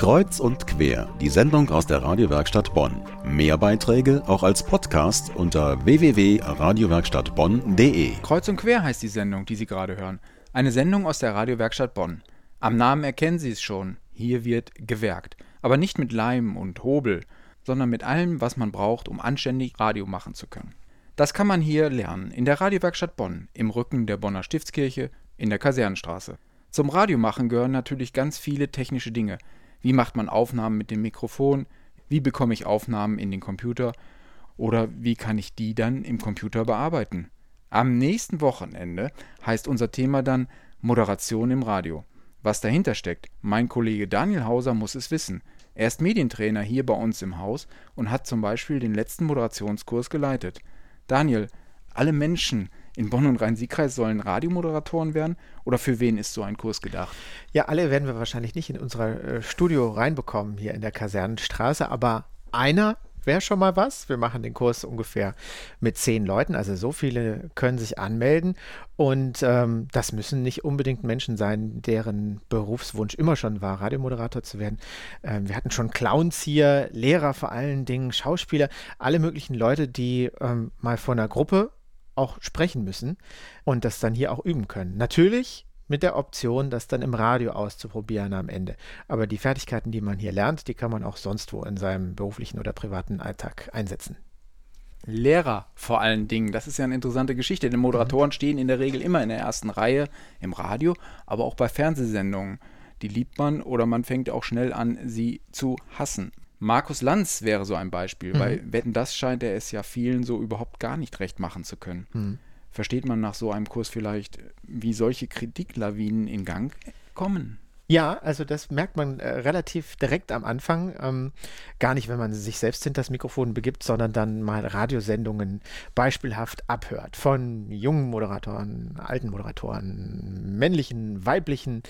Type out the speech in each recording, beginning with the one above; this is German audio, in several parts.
Kreuz und quer, die Sendung aus der Radiowerkstatt Bonn. Mehr Beiträge auch als Podcast unter www.radiowerkstattbonn.de. Kreuz und quer heißt die Sendung, die Sie gerade hören. Eine Sendung aus der Radiowerkstatt Bonn. Am Namen erkennen Sie es schon. Hier wird gewerkt. Aber nicht mit Leim und Hobel, sondern mit allem, was man braucht, um anständig Radio machen zu können. Das kann man hier lernen, in der Radiowerkstatt Bonn, im Rücken der Bonner Stiftskirche, in der Kasernenstraße. Zum Radiomachen gehören natürlich ganz viele technische Dinge. Wie macht man Aufnahmen mit dem Mikrofon? Wie bekomme ich Aufnahmen in den Computer? Oder wie kann ich die dann im Computer bearbeiten? Am nächsten Wochenende heißt unser Thema dann Moderation im Radio. Was dahinter steckt, mein Kollege Daniel Hauser muss es wissen. Er ist Medientrainer hier bei uns im Haus und hat zum Beispiel den letzten Moderationskurs geleitet. Daniel, alle Menschen, in Bonn und Rhein-Sieg-Kreis sollen Radiomoderatoren werden? Oder für wen ist so ein Kurs gedacht? Ja, alle werden wir wahrscheinlich nicht in unser äh, Studio reinbekommen hier in der Kasernenstraße, aber einer wäre schon mal was. Wir machen den Kurs ungefähr mit zehn Leuten, also so viele können sich anmelden. Und ähm, das müssen nicht unbedingt Menschen sein, deren Berufswunsch immer schon war, Radiomoderator zu werden. Ähm, wir hatten schon Clowns hier, Lehrer vor allen Dingen, Schauspieler, alle möglichen Leute, die ähm, mal vor einer Gruppe auch sprechen müssen und das dann hier auch üben können. Natürlich mit der Option, das dann im Radio auszuprobieren am Ende. Aber die Fertigkeiten, die man hier lernt, die kann man auch sonst wo in seinem beruflichen oder privaten Alltag einsetzen. Lehrer vor allen Dingen, das ist ja eine interessante Geschichte, denn Moderatoren mhm. stehen in der Regel immer in der ersten Reihe im Radio, aber auch bei Fernsehsendungen. Die liebt man oder man fängt auch schnell an, sie zu hassen. Markus Lanz wäre so ein Beispiel. Mhm. Bei Wetten, das scheint er es ja vielen so überhaupt gar nicht recht machen zu können. Mhm. Versteht man nach so einem Kurs vielleicht, wie solche Kritiklawinen in Gang kommen? Ja, also das merkt man äh, relativ direkt am Anfang. Ähm, gar nicht, wenn man sich selbst hinter das Mikrofon begibt, sondern dann mal Radiosendungen beispielhaft abhört. Von jungen Moderatoren, alten Moderatoren, männlichen, weiblichen,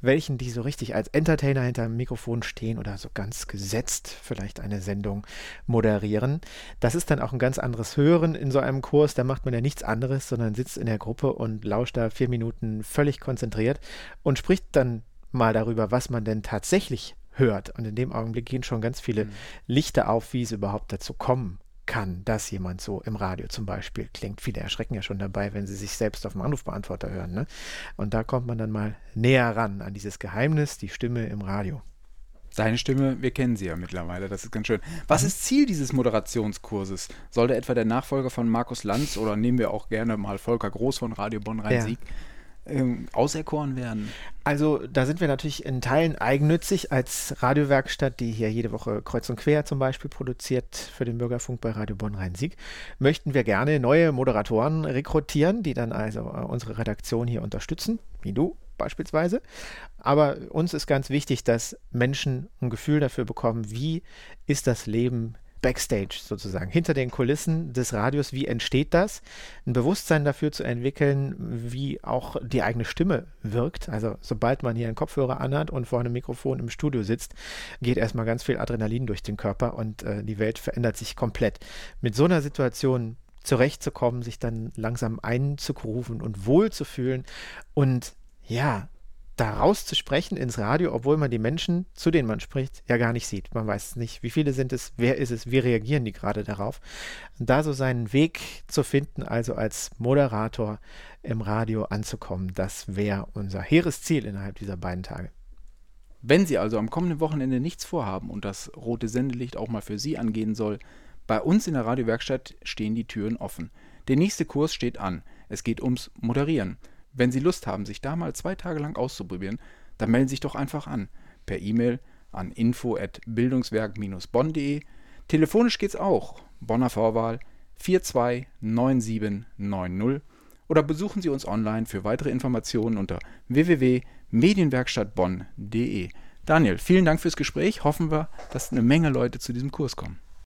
welchen, die so richtig als Entertainer hinter dem Mikrofon stehen oder so ganz gesetzt vielleicht eine Sendung moderieren. Das ist dann auch ein ganz anderes Hören in so einem Kurs. Da macht man ja nichts anderes, sondern sitzt in der Gruppe und lauscht da vier Minuten völlig konzentriert und spricht dann mal darüber, was man denn tatsächlich hört. Und in dem Augenblick gehen schon ganz viele mhm. Lichter auf, wie es überhaupt dazu kommen kann, dass jemand so im Radio zum Beispiel klingt. Viele erschrecken ja schon dabei, wenn sie sich selbst auf dem Anrufbeantworter hören. Ne? Und da kommt man dann mal näher ran an dieses Geheimnis, die Stimme im Radio. Seine Stimme, wir kennen sie ja mittlerweile, das ist ganz schön. Was mhm. ist Ziel dieses Moderationskurses? Soll der etwa der Nachfolger von Markus Lanz oder nehmen wir auch gerne mal Volker Groß von Radio Bonn-Rhein-Sieg? Ja ähm, auserkoren werden? Also da sind wir natürlich in Teilen eigennützig als Radiowerkstatt, die hier jede Woche Kreuz und Quer zum Beispiel produziert für den Bürgerfunk bei Radio Bonn-Rhein-Sieg. Möchten wir gerne neue Moderatoren rekrutieren, die dann also äh, unsere Redaktion hier unterstützen, wie du beispielsweise. Aber uns ist ganz wichtig, dass Menschen ein Gefühl dafür bekommen, wie ist das Leben Backstage sozusagen, hinter den Kulissen des Radios, wie entsteht das? Ein Bewusstsein dafür zu entwickeln, wie auch die eigene Stimme wirkt. Also sobald man hier einen Kopfhörer anhat und vor einem Mikrofon im Studio sitzt, geht erstmal ganz viel Adrenalin durch den Körper und äh, die Welt verändert sich komplett. Mit so einer Situation zurechtzukommen, sich dann langsam einzugrufen und wohlzufühlen und ja, da rauszusprechen ins Radio, obwohl man die Menschen, zu denen man spricht, ja gar nicht sieht. Man weiß nicht, wie viele sind es, wer ist es, wie reagieren die gerade darauf. Und da so seinen Weg zu finden, also als Moderator im Radio anzukommen, das wäre unser hehres Ziel innerhalb dieser beiden Tage. Wenn Sie also am kommenden Wochenende nichts vorhaben und das rote Sendelicht auch mal für Sie angehen soll, bei uns in der Radiowerkstatt stehen die Türen offen. Der nächste Kurs steht an. Es geht ums Moderieren. Wenn Sie Lust haben, sich da mal zwei Tage lang auszuprobieren, dann melden Sie sich doch einfach an. Per E-Mail an info@bildungswerk-bonn.de. Telefonisch geht's auch. Bonner Vorwahl 429790 oder besuchen Sie uns online für weitere Informationen unter www.medienwerkstattbonn.de. Daniel, vielen Dank fürs Gespräch. Hoffen wir, dass eine Menge Leute zu diesem Kurs kommen.